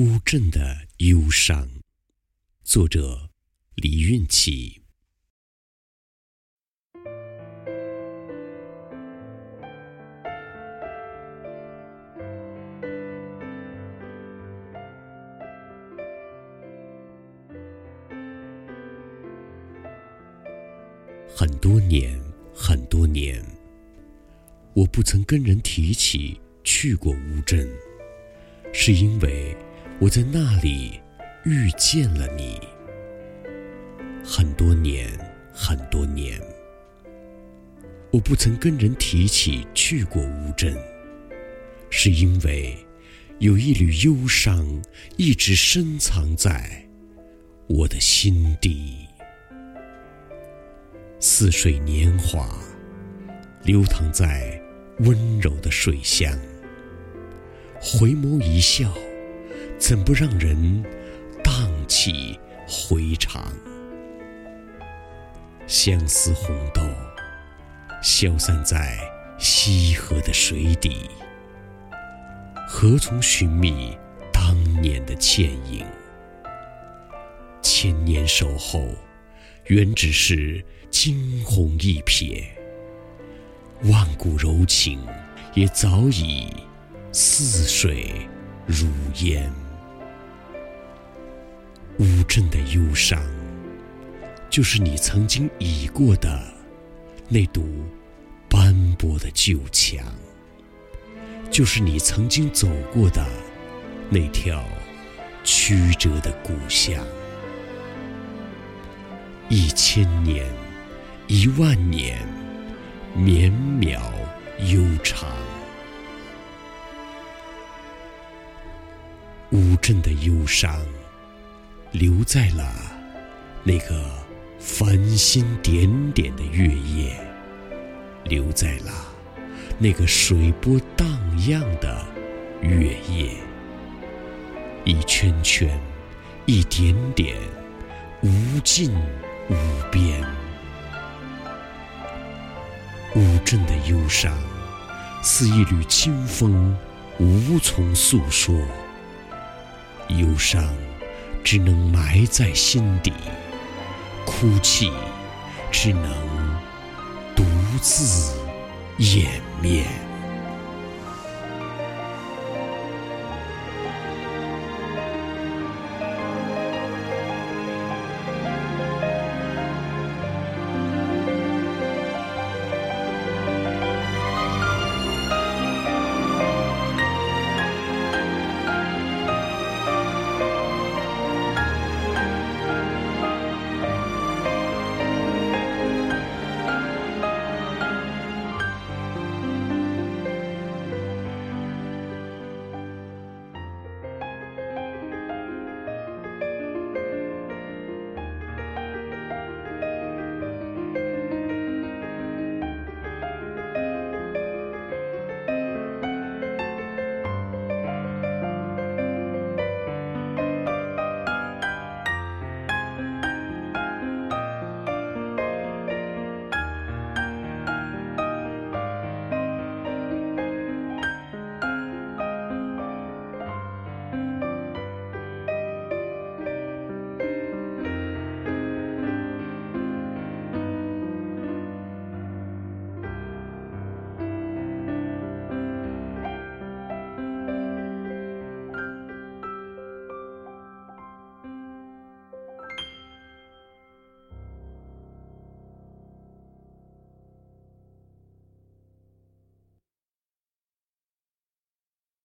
乌镇的忧伤，作者李运起。很多年，很多年，我不曾跟人提起去过乌镇，是因为。我在那里遇见了你，很多年，很多年，我不曾跟人提起去过乌镇，是因为有一缕忧伤一直深藏在我的心底。似水年华，流淌在温柔的水乡，回眸一笑。怎不让人荡气回肠？相思红豆消散在西河的水底，何从寻觅当年的倩影？千年守候，原只是惊鸿一瞥，万古柔情也早已似水如烟。乌镇的忧伤，就是你曾经倚过的那堵斑驳的旧墙，就是你曾经走过的那条曲折的故乡。一千年，一万年，绵渺悠长。乌镇的忧伤。留在了那个繁星点点的月夜，留在了那个水波荡漾的月夜，一圈圈，一点点，无尽无边。乌镇的忧伤，似一缕清风，无从诉说。忧伤。只能埋在心底，哭泣只能独自掩面。